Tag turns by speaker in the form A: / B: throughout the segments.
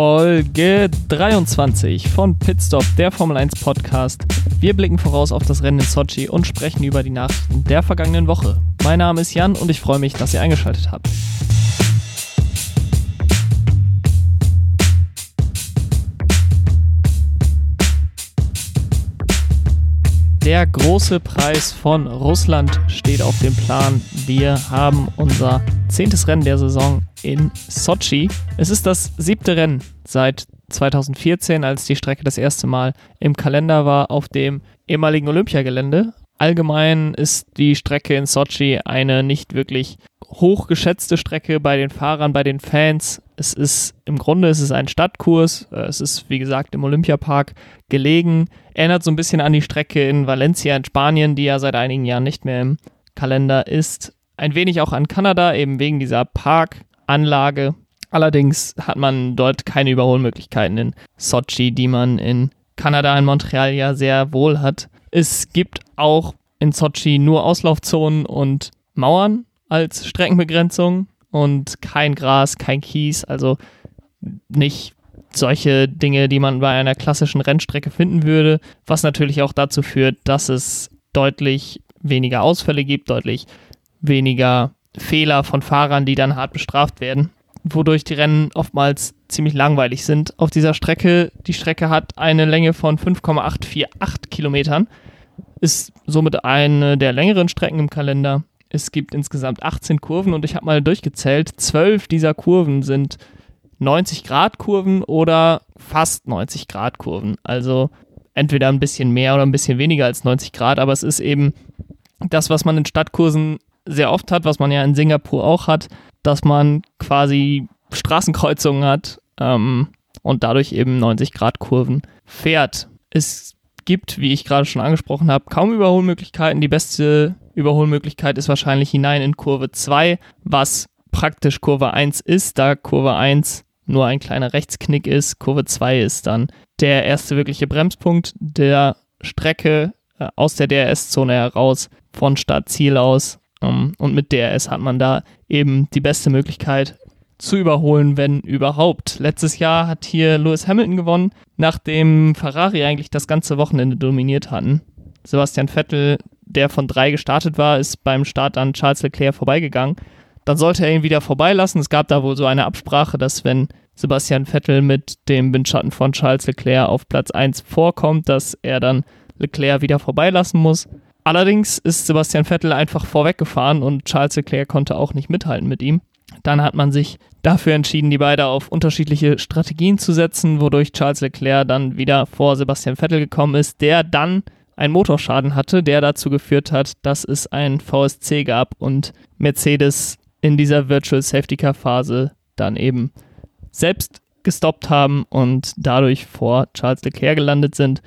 A: Folge 23 von Pitstop, der Formel 1 Podcast. Wir blicken voraus auf das Rennen in Sochi und sprechen über die Nachrichten der vergangenen Woche. Mein Name ist Jan und ich freue mich, dass ihr eingeschaltet habt. Der große Preis von Russland steht auf dem Plan. Wir haben unser zehntes Rennen der Saison in Sochi. Es ist das siebte Rennen seit 2014, als die Strecke das erste Mal im Kalender war auf dem ehemaligen Olympiagelände. Allgemein ist die Strecke in Sochi eine nicht wirklich hochgeschätzte Strecke bei den Fahrern, bei den Fans. Es ist im Grunde es ist ein Stadtkurs. Es ist wie gesagt im Olympiapark gelegen. Erinnert so ein bisschen an die Strecke in Valencia in Spanien, die ja seit einigen Jahren nicht mehr im Kalender ist. Ein wenig auch an Kanada, eben wegen dieser Parkanlage. Allerdings hat man dort keine Überholmöglichkeiten in Sochi, die man in Kanada, in Montreal ja sehr wohl hat. Es gibt auch in Sochi nur Auslaufzonen und Mauern als Streckenbegrenzung und kein Gras, kein Kies, also nicht solche Dinge, die man bei einer klassischen Rennstrecke finden würde, was natürlich auch dazu führt, dass es deutlich weniger Ausfälle gibt, deutlich weniger Fehler von Fahrern, die dann hart bestraft werden, wodurch die Rennen oftmals ziemlich langweilig sind. Auf dieser Strecke, die Strecke hat eine Länge von 5,848 Kilometern, ist somit eine der längeren Strecken im Kalender. Es gibt insgesamt 18 Kurven und ich habe mal durchgezählt, 12 dieser Kurven sind 90 Grad Kurven oder fast 90 Grad Kurven. Also entweder ein bisschen mehr oder ein bisschen weniger als 90 Grad, aber es ist eben das, was man in Stadtkursen sehr oft hat, was man ja in Singapur auch hat, dass man quasi Straßenkreuzungen hat ähm, und dadurch eben 90 Grad Kurven fährt. Es gibt, wie ich gerade schon angesprochen habe, kaum Überholmöglichkeiten. Die beste Überholmöglichkeit ist wahrscheinlich hinein in Kurve 2, was praktisch Kurve 1 ist, da Kurve 1 nur ein kleiner Rechtsknick ist. Kurve 2 ist dann der erste wirkliche Bremspunkt der Strecke äh, aus der DRS-Zone heraus, von Start-Ziel aus. Ähm, und mit DRS hat man da eben die beste Möglichkeit zu überholen, wenn überhaupt. Letztes Jahr hat hier Lewis Hamilton gewonnen, nachdem Ferrari eigentlich das ganze Wochenende dominiert hatten. Sebastian Vettel, der von drei gestartet war, ist beim Start an Charles Leclerc vorbeigegangen. Dann sollte er ihn wieder vorbeilassen. Es gab da wohl so eine Absprache, dass wenn Sebastian Vettel mit dem Windschatten von Charles Leclerc auf Platz 1 vorkommt, dass er dann Leclerc wieder vorbeilassen muss. Allerdings ist Sebastian Vettel einfach vorweggefahren und Charles Leclerc konnte auch nicht mithalten mit ihm. Dann hat man sich dafür entschieden, die beiden auf unterschiedliche Strategien zu setzen, wodurch Charles Leclerc dann wieder vor Sebastian Vettel gekommen ist, der dann einen Motorschaden hatte, der dazu geführt hat, dass es ein VSC gab und Mercedes in dieser Virtual Safety Car Phase dann eben selbst gestoppt haben und dadurch vor Charles Leclerc gelandet sind,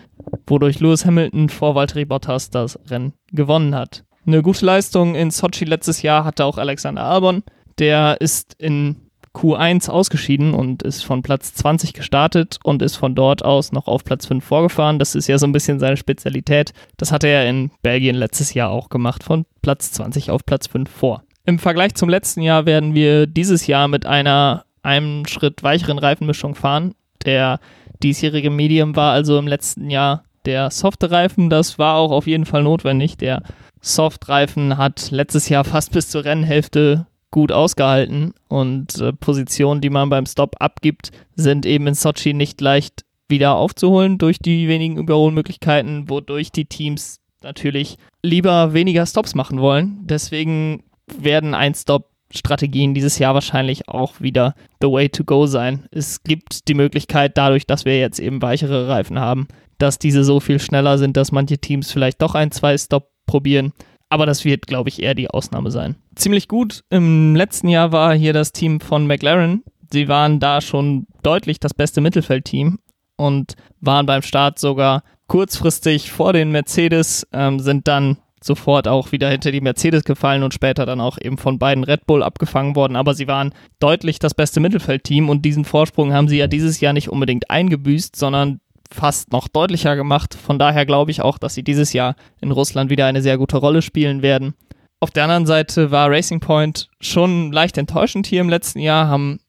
A: wodurch Lewis Hamilton vor Valtteri Bottas das Rennen gewonnen hat. Eine gute Leistung in Sochi letztes Jahr hatte auch Alexander Albon. Der ist in Q1 ausgeschieden und ist von Platz 20 gestartet und ist von dort aus noch auf Platz 5 vorgefahren. Das ist ja so ein bisschen seine Spezialität. Das hatte er in Belgien letztes Jahr auch gemacht, von Platz 20 auf Platz 5 vor. Im Vergleich zum letzten Jahr werden wir dieses Jahr mit einer einem Schritt weicheren Reifenmischung fahren. Der diesjährige Medium war also im letzten Jahr der softe Reifen. Das war auch auf jeden Fall notwendig. Der Softreifen hat letztes Jahr fast bis zur Rennhälfte gut ausgehalten und äh, Positionen, die man beim Stop abgibt, sind eben in Sochi nicht leicht wieder aufzuholen durch die wenigen Überholmöglichkeiten, wodurch die Teams natürlich lieber weniger Stops machen wollen. Deswegen werden ein Stop Strategien dieses Jahr wahrscheinlich auch wieder the way to go sein. Es gibt die Möglichkeit, dadurch, dass wir jetzt eben weichere Reifen haben, dass diese so viel schneller sind, dass manche Teams vielleicht doch ein, zwei Stop probieren. Aber das wird, glaube ich, eher die Ausnahme sein. Ziemlich gut im letzten Jahr war hier das Team von McLaren. Sie waren da schon deutlich das beste Mittelfeldteam und waren beim Start sogar kurzfristig vor den Mercedes, ähm, sind dann sofort auch wieder hinter die Mercedes gefallen und später dann auch eben von beiden Red Bull abgefangen worden. Aber sie waren deutlich das beste Mittelfeldteam und diesen Vorsprung haben sie ja dieses Jahr nicht unbedingt eingebüßt, sondern fast noch deutlicher gemacht. Von daher glaube ich auch, dass sie dieses Jahr in Russland wieder eine sehr gute Rolle spielen werden. Auf der anderen Seite war Racing Point schon leicht enttäuschend hier im letzten Jahr, haben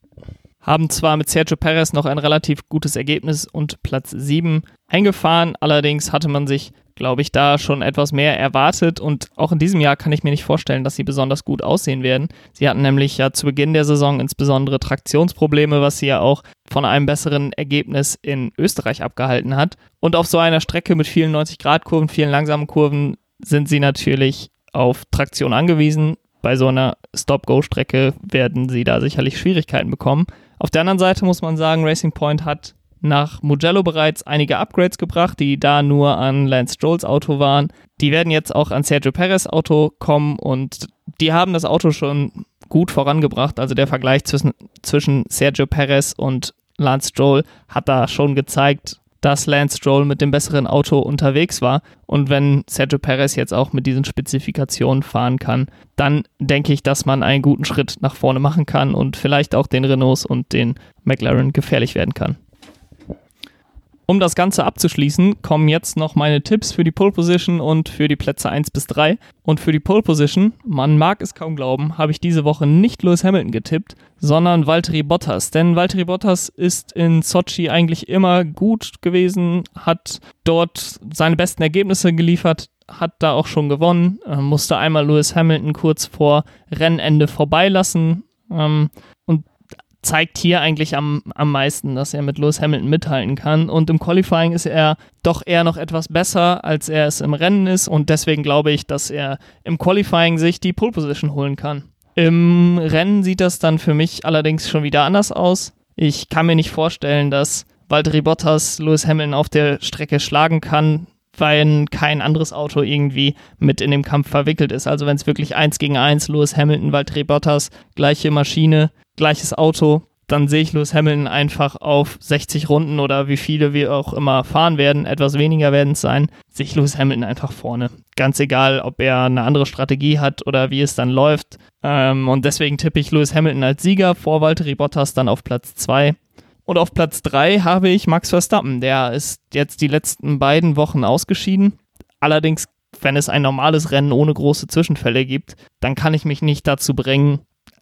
A: haben zwar mit Sergio Perez noch ein relativ gutes Ergebnis und Platz 7 eingefahren, allerdings hatte man sich, glaube ich, da schon etwas mehr erwartet und auch in diesem Jahr kann ich mir nicht vorstellen, dass sie besonders gut aussehen werden. Sie hatten nämlich ja zu Beginn der Saison insbesondere Traktionsprobleme, was sie ja auch von einem besseren Ergebnis in Österreich abgehalten hat. Und auf so einer Strecke mit vielen 90-Grad-Kurven, vielen langsamen Kurven sind sie natürlich auf Traktion angewiesen. Bei so einer Stop-Go-Strecke werden sie da sicherlich Schwierigkeiten bekommen. Auf der anderen Seite muss man sagen, Racing Point hat nach Mugello bereits einige Upgrades gebracht, die da nur an Lance Strolls Auto waren. Die werden jetzt auch an Sergio Perez Auto kommen und die haben das Auto schon gut vorangebracht. Also der Vergleich zwischen, zwischen Sergio Perez und Lance Stroll hat da schon gezeigt, dass Lance Stroll mit dem besseren Auto unterwegs war. Und wenn Sergio Perez jetzt auch mit diesen Spezifikationen fahren kann, dann denke ich, dass man einen guten Schritt nach vorne machen kann und vielleicht auch den Renaults und den McLaren gefährlich werden kann. Um das Ganze abzuschließen, kommen jetzt noch meine Tipps für die Pole Position und für die Plätze 1 bis 3. Und für die Pole Position, man mag es kaum glauben, habe ich diese Woche nicht Lewis Hamilton getippt, sondern Valtteri Bottas. Denn Valtteri Bottas ist in Sochi eigentlich immer gut gewesen, hat dort seine besten Ergebnisse geliefert, hat da auch schon gewonnen, äh, musste einmal Lewis Hamilton kurz vor Rennende vorbeilassen. Ähm, und zeigt hier eigentlich am, am meisten, dass er mit Lewis Hamilton mithalten kann. Und im Qualifying ist er doch eher noch etwas besser, als er es im Rennen ist. Und deswegen glaube ich, dass er im Qualifying sich die Pole Position holen kann. Im Rennen sieht das dann für mich allerdings schon wieder anders aus. Ich kann mir nicht vorstellen, dass Valtteri Bottas Lewis Hamilton auf der Strecke schlagen kann, weil kein anderes Auto irgendwie mit in dem Kampf verwickelt ist. Also wenn es wirklich eins gegen eins Lewis Hamilton, Valtteri Bottas, gleiche Maschine, gleiches Auto, dann sehe ich Lewis Hamilton einfach auf 60 Runden oder wie viele wir auch immer fahren werden, etwas weniger werden es sein, sehe ich Lewis Hamilton einfach vorne. Ganz egal, ob er eine andere Strategie hat oder wie es dann läuft. Ähm, und deswegen tippe ich Lewis Hamilton als Sieger vor Valtteri Bottas dann auf Platz 2. Und auf Platz 3 habe ich Max Verstappen. Der ist jetzt die letzten beiden Wochen ausgeschieden. Allerdings, wenn es ein normales Rennen ohne große Zwischenfälle gibt, dann kann ich mich nicht dazu bringen,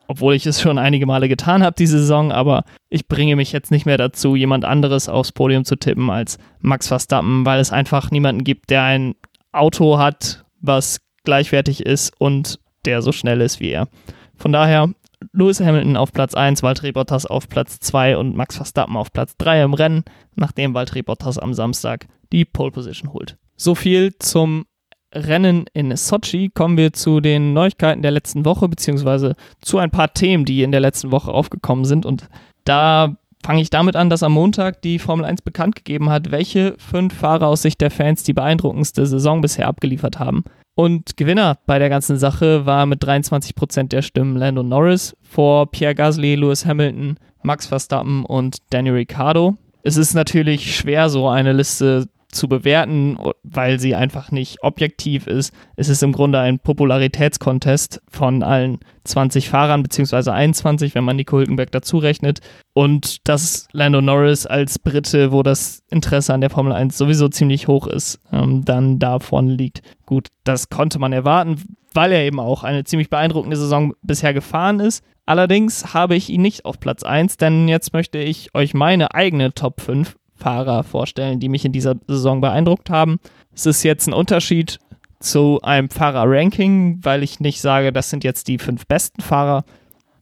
A: obwohl ich es schon einige Male getan habe diese Saison, aber ich bringe mich jetzt nicht mehr dazu, jemand anderes aufs Podium zu tippen als Max Verstappen, weil es einfach niemanden gibt, der ein Auto hat, was gleichwertig ist und der so schnell ist wie er. Von daher Lewis Hamilton auf Platz 1, Valtteri Bottas auf Platz 2 und Max Verstappen auf Platz 3 im Rennen, nachdem Valtteri Bottas am Samstag die Pole Position holt. So viel zum Rennen in Sochi kommen wir zu den Neuigkeiten der letzten Woche, beziehungsweise zu ein paar Themen, die in der letzten Woche aufgekommen sind. Und da fange ich damit an, dass am Montag die Formel 1 bekannt gegeben hat, welche fünf Fahrer aus Sicht der Fans die beeindruckendste Saison bisher abgeliefert haben. Und Gewinner bei der ganzen Sache war mit 23% der Stimmen Lando Norris vor Pierre Gasly, Lewis Hamilton, Max Verstappen und Danny Ricciardo. Es ist natürlich schwer, so eine Liste zu bewerten, weil sie einfach nicht objektiv ist. Es ist im Grunde ein Popularitätskontest von allen 20 Fahrern, beziehungsweise 21, wenn man Nico Hülkenberg dazu rechnet. Und dass Lando Norris als Brite, wo das Interesse an der Formel 1 sowieso ziemlich hoch ist, ähm, dann da vorne liegt. Gut, das konnte man erwarten, weil er eben auch eine ziemlich beeindruckende Saison bisher gefahren ist. Allerdings habe ich ihn nicht auf Platz 1, denn jetzt möchte ich euch meine eigene Top 5 Fahrer vorstellen, die mich in dieser Saison beeindruckt haben. Es ist jetzt ein Unterschied zu einem Fahrer-Ranking, weil ich nicht sage, das sind jetzt die fünf besten Fahrer,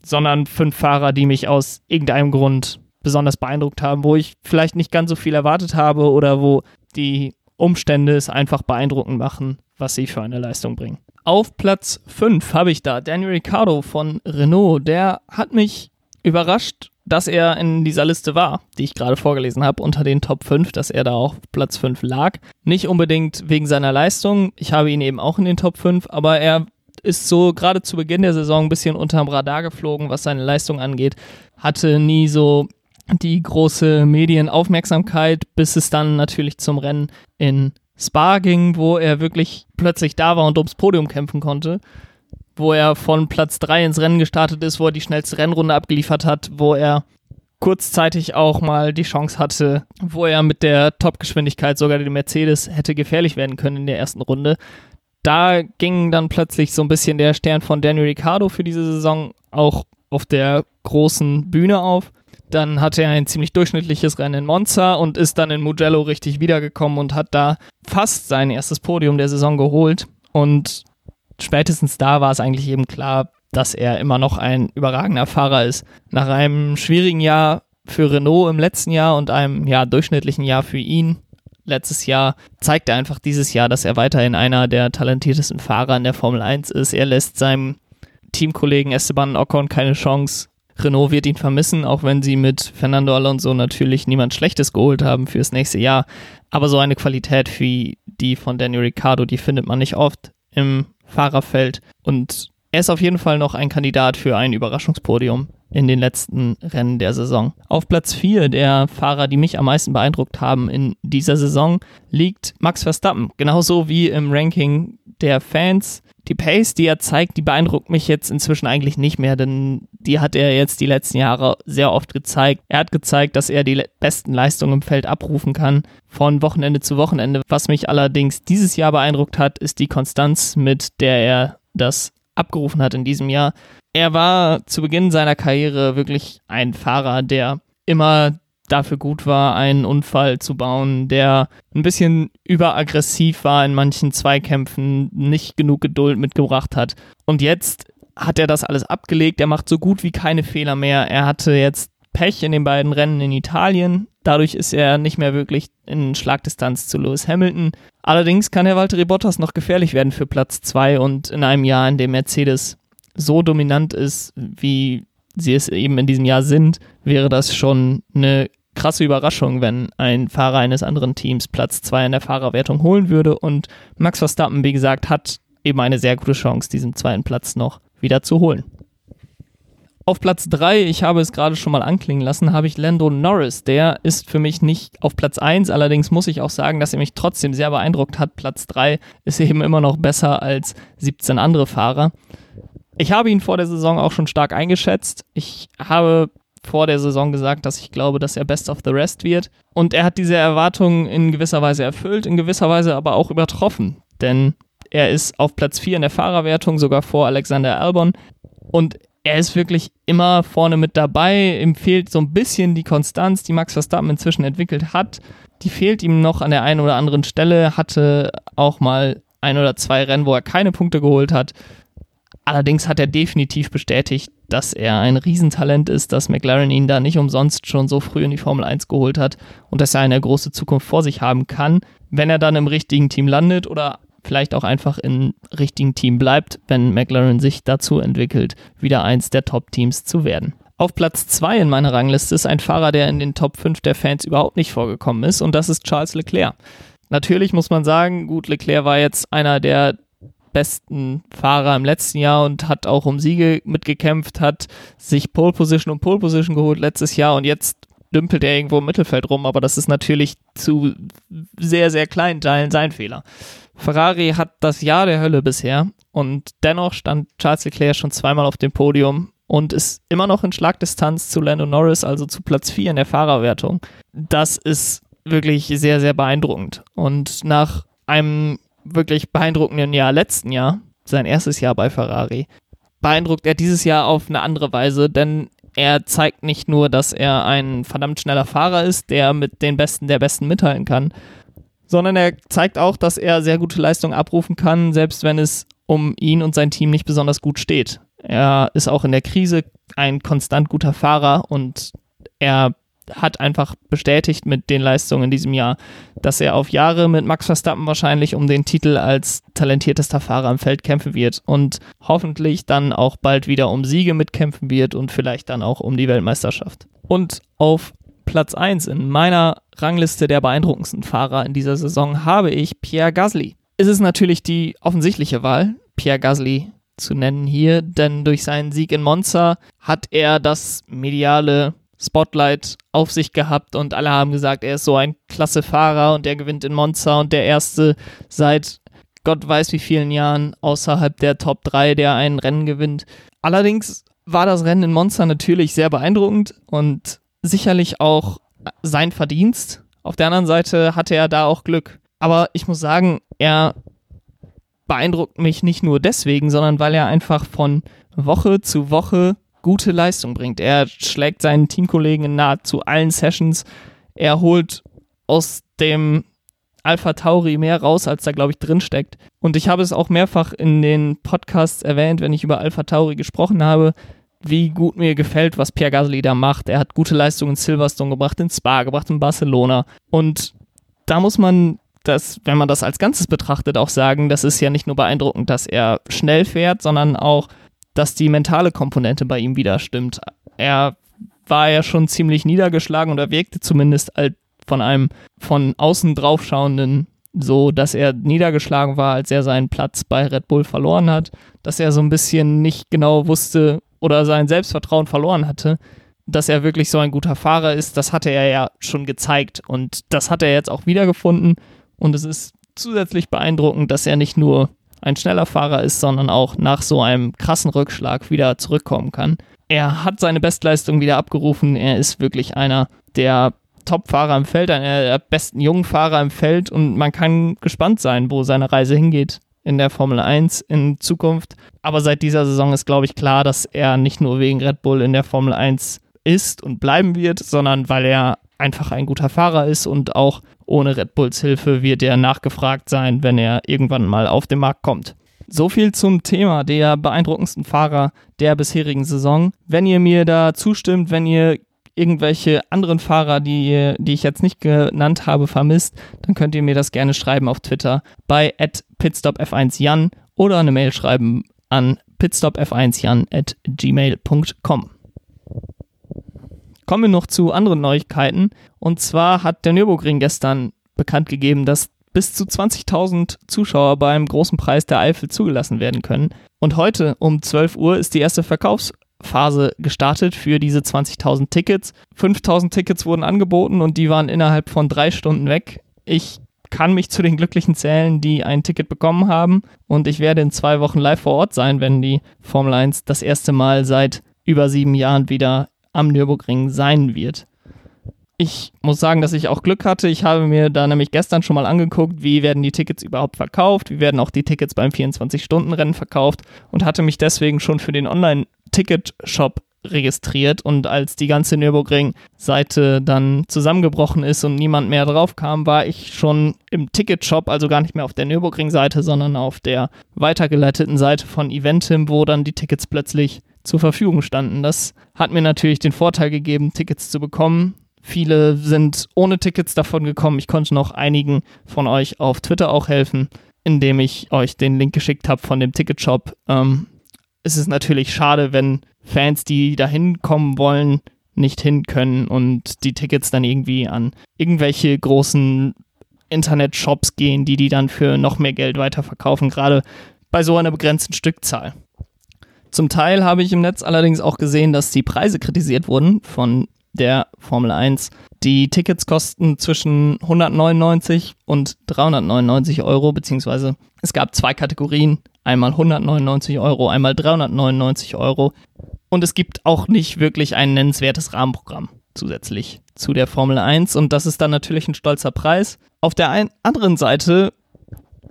A: sondern fünf Fahrer, die mich aus irgendeinem Grund besonders beeindruckt haben, wo ich vielleicht nicht ganz so viel erwartet habe oder wo die Umstände es einfach beeindruckend machen, was sie für eine Leistung bringen. Auf Platz 5 habe ich da Daniel Ricciardo von Renault. Der hat mich überrascht dass er in dieser Liste war, die ich gerade vorgelesen habe, unter den Top 5, dass er da auch Platz 5 lag. Nicht unbedingt wegen seiner Leistung, ich habe ihn eben auch in den Top 5, aber er ist so gerade zu Beginn der Saison ein bisschen unterm Radar geflogen, was seine Leistung angeht. Hatte nie so die große Medienaufmerksamkeit, bis es dann natürlich zum Rennen in Spa ging, wo er wirklich plötzlich da war und ums Podium kämpfen konnte wo er von Platz 3 ins Rennen gestartet ist, wo er die schnellste Rennrunde abgeliefert hat, wo er kurzzeitig auch mal die Chance hatte, wo er mit der Topgeschwindigkeit sogar den Mercedes hätte gefährlich werden können in der ersten Runde. Da ging dann plötzlich so ein bisschen der Stern von Daniel Ricciardo für diese Saison auch auf der großen Bühne auf. Dann hatte er ein ziemlich durchschnittliches Rennen in Monza und ist dann in Mugello richtig wiedergekommen und hat da fast sein erstes Podium der Saison geholt. Und spätestens da war es eigentlich eben klar, dass er immer noch ein überragender Fahrer ist. Nach einem schwierigen Jahr für Renault im letzten Jahr und einem ja, durchschnittlichen Jahr für ihn letztes Jahr zeigt er einfach dieses Jahr, dass er weiterhin einer der talentiertesten Fahrer in der Formel 1 ist. Er lässt seinem Teamkollegen Esteban Ocon keine Chance. Renault wird ihn vermissen, auch wenn sie mit Fernando Alonso natürlich niemand Schlechtes geholt haben fürs nächste Jahr. Aber so eine Qualität wie die von Daniel Ricciardo, die findet man nicht oft im Fahrerfeld. Und er ist auf jeden Fall noch ein Kandidat für ein Überraschungspodium in den letzten Rennen der Saison. Auf Platz 4 der Fahrer, die mich am meisten beeindruckt haben in dieser Saison, liegt Max Verstappen. Genauso wie im Ranking der Fans. Die Pace, die er zeigt, die beeindruckt mich jetzt inzwischen eigentlich nicht mehr, denn die hat er jetzt die letzten Jahre sehr oft gezeigt. Er hat gezeigt, dass er die besten Leistungen im Feld abrufen kann, von Wochenende zu Wochenende. Was mich allerdings dieses Jahr beeindruckt hat, ist die Konstanz, mit der er das abgerufen hat in diesem Jahr. Er war zu Beginn seiner Karriere wirklich ein Fahrer, der immer dafür gut war, einen Unfall zu bauen, der ein bisschen überaggressiv war in manchen Zweikämpfen, nicht genug Geduld mitgebracht hat. Und jetzt hat er das alles abgelegt. Er macht so gut wie keine Fehler mehr. Er hatte jetzt Pech in den beiden Rennen in Italien. Dadurch ist er nicht mehr wirklich in Schlagdistanz zu Lewis Hamilton. Allerdings kann Herr Valtteri Bottas noch gefährlich werden für Platz 2 und in einem Jahr, in dem Mercedes so dominant ist, wie sie es eben in diesem Jahr sind, wäre das schon eine krasse Überraschung, wenn ein Fahrer eines anderen Teams Platz 2 in der Fahrerwertung holen würde. Und Max Verstappen, wie gesagt, hat eben eine sehr gute Chance, diesen zweiten Platz noch wieder zu holen. Auf Platz 3, ich habe es gerade schon mal anklingen lassen, habe ich Lando Norris. Der ist für mich nicht auf Platz 1, allerdings muss ich auch sagen, dass er mich trotzdem sehr beeindruckt hat. Platz 3 ist eben immer noch besser als 17 andere Fahrer. Ich habe ihn vor der Saison auch schon stark eingeschätzt. Ich habe vor der Saison gesagt, dass ich glaube, dass er Best of the Rest wird. Und er hat diese Erwartungen in gewisser Weise erfüllt, in gewisser Weise aber auch übertroffen. Denn er ist auf Platz 4 in der Fahrerwertung, sogar vor Alexander Albon. Und er ist wirklich immer vorne mit dabei. Ihm fehlt so ein bisschen die Konstanz, die Max Verstappen inzwischen entwickelt hat. Die fehlt ihm noch an der einen oder anderen Stelle. Hatte auch mal ein oder zwei Rennen, wo er keine Punkte geholt hat. Allerdings hat er definitiv bestätigt, dass er ein Riesentalent ist, dass McLaren ihn da nicht umsonst schon so früh in die Formel 1 geholt hat und dass er eine große Zukunft vor sich haben kann, wenn er dann im richtigen Team landet oder vielleicht auch einfach im richtigen Team bleibt, wenn McLaren sich dazu entwickelt, wieder eins der Top-Teams zu werden. Auf Platz 2 in meiner Rangliste ist ein Fahrer, der in den Top 5 der Fans überhaupt nicht vorgekommen ist und das ist Charles Leclerc. Natürlich muss man sagen, gut, Leclerc war jetzt einer der besten Fahrer im letzten Jahr und hat auch um Siege mitgekämpft, hat sich Pole Position und Pole Position geholt letztes Jahr und jetzt dümpelt er irgendwo im Mittelfeld rum, aber das ist natürlich zu sehr, sehr kleinen Teilen sein Fehler. Ferrari hat das Jahr der Hölle bisher und dennoch stand Charles Leclerc schon zweimal auf dem Podium und ist immer noch in Schlagdistanz zu Lando Norris, also zu Platz 4 in der Fahrerwertung. Das ist wirklich sehr, sehr beeindruckend. Und nach einem wirklich beeindruckenden Jahr letzten Jahr, sein erstes Jahr bei Ferrari, beeindruckt er dieses Jahr auf eine andere Weise, denn er zeigt nicht nur, dass er ein verdammt schneller Fahrer ist, der mit den Besten der Besten mithalten kann, sondern er zeigt auch, dass er sehr gute Leistungen abrufen kann, selbst wenn es um ihn und sein Team nicht besonders gut steht. Er ist auch in der Krise ein konstant guter Fahrer und er hat einfach bestätigt mit den Leistungen in diesem Jahr, dass er auf Jahre mit Max Verstappen wahrscheinlich um den Titel als talentiertester Fahrer im Feld kämpfen wird und hoffentlich dann auch bald wieder um Siege mitkämpfen wird und vielleicht dann auch um die Weltmeisterschaft. Und auf Platz 1 in meiner Rangliste der beeindruckendsten Fahrer in dieser Saison habe ich Pierre Gasly. Es ist natürlich die offensichtliche Wahl, Pierre Gasly zu nennen hier, denn durch seinen Sieg in Monza hat er das mediale Spotlight auf sich gehabt und alle haben gesagt, er ist so ein klasse Fahrer und er gewinnt in Monza und der erste seit Gott weiß wie vielen Jahren außerhalb der Top 3, der ein Rennen gewinnt. Allerdings war das Rennen in Monza natürlich sehr beeindruckend und sicherlich auch sein Verdienst. Auf der anderen Seite hatte er da auch Glück. Aber ich muss sagen, er beeindruckt mich nicht nur deswegen, sondern weil er einfach von Woche zu Woche gute Leistung bringt. Er schlägt seinen Teamkollegen in nahezu allen Sessions. Er holt aus dem Alpha Tauri mehr raus, als da, glaube ich, drin steckt. Und ich habe es auch mehrfach in den Podcasts erwähnt, wenn ich über Alpha Tauri gesprochen habe, wie gut mir gefällt, was Pierre Gasly da macht. Er hat gute Leistungen in Silverstone gebracht, in Spa gebracht, in Barcelona. Und da muss man das, wenn man das als Ganzes betrachtet, auch sagen, das ist ja nicht nur beeindruckend, dass er schnell fährt, sondern auch, dass die mentale Komponente bei ihm wieder stimmt. Er war ja schon ziemlich niedergeschlagen und er wirkte zumindest von einem von außen draufschauenden so, dass er niedergeschlagen war, als er seinen Platz bei Red Bull verloren hat, dass er so ein bisschen nicht genau wusste oder sein Selbstvertrauen verloren hatte, dass er wirklich so ein guter Fahrer ist, das hatte er ja schon gezeigt und das hat er jetzt auch wiedergefunden und es ist zusätzlich beeindruckend, dass er nicht nur ein schneller Fahrer ist, sondern auch nach so einem krassen Rückschlag wieder zurückkommen kann. Er hat seine Bestleistung wieder abgerufen. Er ist wirklich einer der Top-Fahrer im Feld, einer der besten jungen Fahrer im Feld und man kann gespannt sein, wo seine Reise hingeht in der Formel 1 in Zukunft. Aber seit dieser Saison ist, glaube ich, klar, dass er nicht nur wegen Red Bull in der Formel 1 ist und bleiben wird, sondern weil er einfach ein guter Fahrer ist und auch ohne Red Bulls Hilfe wird er nachgefragt sein, wenn er irgendwann mal auf den Markt kommt. So viel zum Thema der beeindruckendsten Fahrer der bisherigen Saison. Wenn ihr mir da zustimmt, wenn ihr irgendwelche anderen Fahrer, die, die ich jetzt nicht genannt habe, vermisst, dann könnt ihr mir das gerne schreiben auf Twitter bei pitstopf1jan oder eine Mail schreiben an pitstopf1jan at gmail.com. Kommen wir noch zu anderen Neuigkeiten. Und zwar hat der Nürburgring gestern bekannt gegeben, dass bis zu 20.000 Zuschauer beim großen Preis der Eifel zugelassen werden können. Und heute um 12 Uhr ist die erste Verkaufsphase gestartet für diese 20.000 Tickets. 5.000 Tickets wurden angeboten und die waren innerhalb von drei Stunden weg. Ich kann mich zu den Glücklichen zählen, die ein Ticket bekommen haben. Und ich werde in zwei Wochen live vor Ort sein, wenn die Formel 1 das erste Mal seit über sieben Jahren wieder am Nürburgring sein wird. Ich muss sagen, dass ich auch Glück hatte. Ich habe mir da nämlich gestern schon mal angeguckt, wie werden die Tickets überhaupt verkauft, wie werden auch die Tickets beim 24-Stunden-Rennen verkauft und hatte mich deswegen schon für den Online-Ticket-Shop registriert und als die ganze Nürburgring-Seite dann zusammengebrochen ist und niemand mehr drauf kam, war ich schon im Ticketshop, also gar nicht mehr auf der Nürburgring-Seite, sondern auf der weitergeleiteten Seite von Eventim, wo dann die Tickets plötzlich zur Verfügung standen. Das hat mir natürlich den Vorteil gegeben, Tickets zu bekommen. Viele sind ohne Tickets davon gekommen. Ich konnte noch einigen von euch auf Twitter auch helfen, indem ich euch den Link geschickt habe von dem Ticketshop. Ähm, es ist natürlich schade, wenn Fans, die da hinkommen wollen, nicht hin können und die Tickets dann irgendwie an irgendwelche großen Internet-Shops gehen, die die dann für noch mehr Geld weiterverkaufen, gerade bei so einer begrenzten Stückzahl. Zum Teil habe ich im Netz allerdings auch gesehen, dass die Preise kritisiert wurden von der Formel 1. Die Tickets kosten zwischen 199 und 399 Euro, beziehungsweise es gab zwei Kategorien, einmal 199 Euro, einmal 399 Euro. Und es gibt auch nicht wirklich ein nennenswertes Rahmenprogramm zusätzlich zu der Formel 1 und das ist dann natürlich ein stolzer Preis. Auf der anderen Seite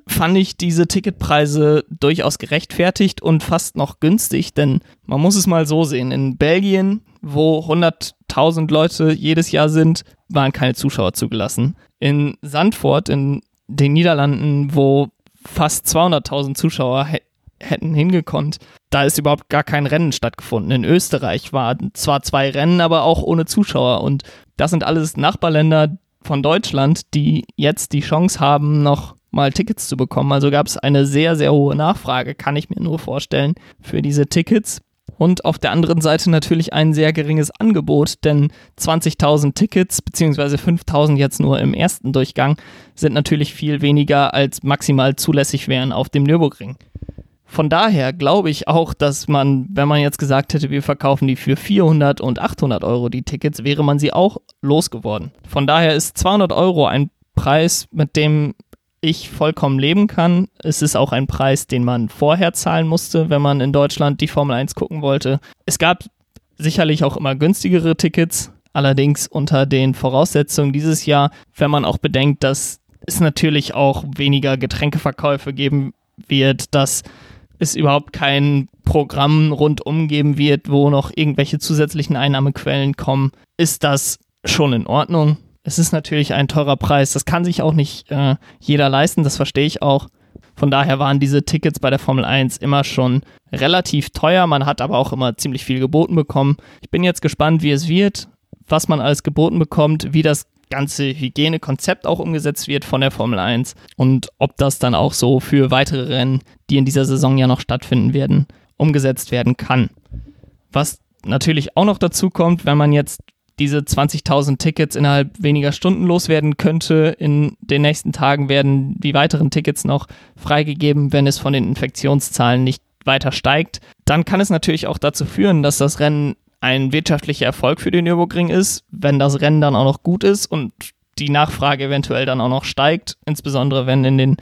A: fand ich diese Ticketpreise durchaus gerechtfertigt und fast noch günstig, denn man muss es mal so sehen, in Belgien, wo 100.000 Leute jedes Jahr sind, waren keine Zuschauer zugelassen. In Sandford in den Niederlanden, wo fast 200.000 Zuschauer hätten hingekonnt, da ist überhaupt gar kein Rennen stattgefunden. In Österreich waren zwar zwei Rennen, aber auch ohne Zuschauer und das sind alles Nachbarländer von Deutschland, die jetzt die Chance haben, noch mal Tickets zu bekommen. Also gab es eine sehr, sehr hohe Nachfrage, kann ich mir nur vorstellen, für diese Tickets. Und auf der anderen Seite natürlich ein sehr geringes Angebot, denn 20.000 Tickets, beziehungsweise 5.000 jetzt nur im ersten Durchgang, sind natürlich viel weniger als maximal zulässig wären auf dem Nürburgring. Von daher glaube ich auch, dass man, wenn man jetzt gesagt hätte, wir verkaufen die für 400 und 800 Euro die Tickets, wäre man sie auch losgeworden. Von daher ist 200 Euro ein Preis, mit dem ich vollkommen leben kann. Es ist auch ein Preis, den man vorher zahlen musste, wenn man in Deutschland die Formel 1 gucken wollte. Es gab sicherlich auch immer günstigere Tickets, allerdings unter den Voraussetzungen dieses Jahr, wenn man auch bedenkt, dass es natürlich auch weniger Getränkeverkäufe geben wird, dass es überhaupt kein Programm rundum geben wird, wo noch irgendwelche zusätzlichen Einnahmequellen kommen, ist das schon in Ordnung. Es ist natürlich ein teurer Preis. Das kann sich auch nicht äh, jeder leisten, das verstehe ich auch. Von daher waren diese Tickets bei der Formel 1 immer schon relativ teuer. Man hat aber auch immer ziemlich viel geboten bekommen. Ich bin jetzt gespannt, wie es wird, was man alles geboten bekommt, wie das ganze Hygienekonzept auch umgesetzt wird von der Formel 1 und ob das dann auch so für weitere Rennen, die in dieser Saison ja noch stattfinden werden, umgesetzt werden kann. Was natürlich auch noch dazu kommt, wenn man jetzt diese 20.000 Tickets innerhalb weniger Stunden loswerden könnte. In den nächsten Tagen werden die weiteren Tickets noch freigegeben, wenn es von den Infektionszahlen nicht weiter steigt. Dann kann es natürlich auch dazu führen, dass das Rennen ein wirtschaftlicher Erfolg für den Nürburgring ist, wenn das Rennen dann auch noch gut ist und die Nachfrage eventuell dann auch noch steigt, insbesondere wenn in den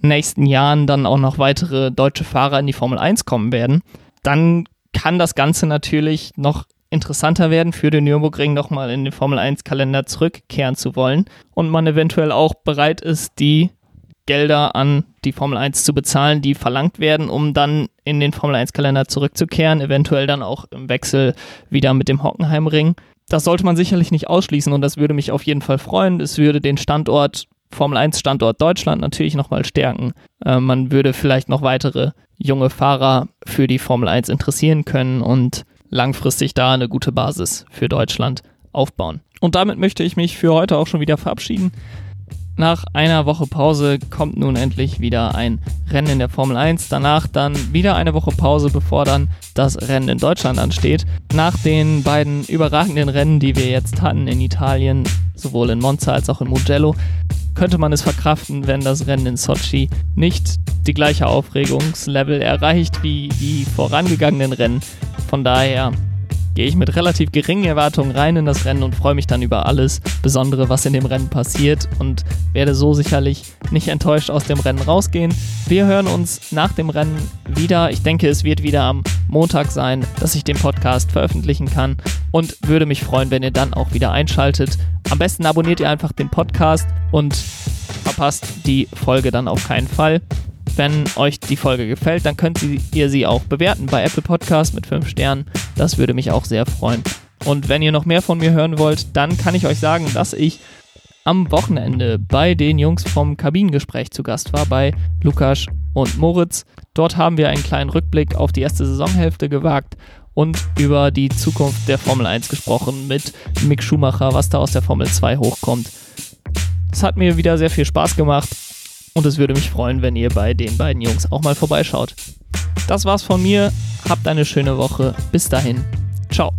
A: nächsten Jahren dann auch noch weitere deutsche Fahrer in die Formel 1 kommen werden, dann kann das Ganze natürlich noch interessanter werden, für den Nürburgring nochmal in den Formel 1-Kalender zurückkehren zu wollen und man eventuell auch bereit ist, die Gelder an die Formel 1 zu bezahlen, die verlangt werden, um dann in den Formel 1-Kalender zurückzukehren, eventuell dann auch im Wechsel wieder mit dem Hockenheimring. Das sollte man sicherlich nicht ausschließen und das würde mich auf jeden Fall freuen. Es würde den Standort Formel 1 Standort Deutschland natürlich nochmal stärken. Äh, man würde vielleicht noch weitere junge Fahrer für die Formel 1 interessieren können und langfristig da eine gute Basis für Deutschland aufbauen. Und damit möchte ich mich für heute auch schon wieder verabschieden. Nach einer Woche Pause kommt nun endlich wieder ein Rennen in der Formel 1. Danach dann wieder eine Woche Pause, bevor dann das Rennen in Deutschland ansteht. Nach den beiden überragenden Rennen, die wir jetzt hatten in Italien, sowohl in Monza als auch in Mugello, könnte man es verkraften, wenn das Rennen in Sochi nicht die gleiche Aufregungslevel erreicht wie die vorangegangenen Rennen. Von daher gehe ich mit relativ geringen Erwartungen rein in das Rennen und freue mich dann über alles Besondere, was in dem Rennen passiert und werde so sicherlich nicht enttäuscht aus dem Rennen rausgehen. Wir hören uns nach dem Rennen wieder. Ich denke, es wird wieder am Montag sein, dass ich den Podcast veröffentlichen kann und würde mich freuen, wenn ihr dann auch wieder einschaltet. Am besten abonniert ihr einfach den Podcast und verpasst die Folge dann auf keinen Fall. Wenn euch die Folge gefällt, dann könnt ihr sie auch bewerten bei Apple Podcast mit 5 Sternen. Das würde mich auch sehr freuen. Und wenn ihr noch mehr von mir hören wollt, dann kann ich euch sagen, dass ich am Wochenende bei den Jungs vom Kabinengespräch zu Gast war, bei Lukas und Moritz. Dort haben wir einen kleinen Rückblick auf die erste Saisonhälfte gewagt und über die Zukunft der Formel 1 gesprochen mit Mick Schumacher, was da aus der Formel 2 hochkommt. Es hat mir wieder sehr viel Spaß gemacht und es würde mich freuen, wenn ihr bei den beiden Jungs auch mal vorbeischaut. Das war's von mir. Habt eine schöne Woche. Bis dahin. Ciao.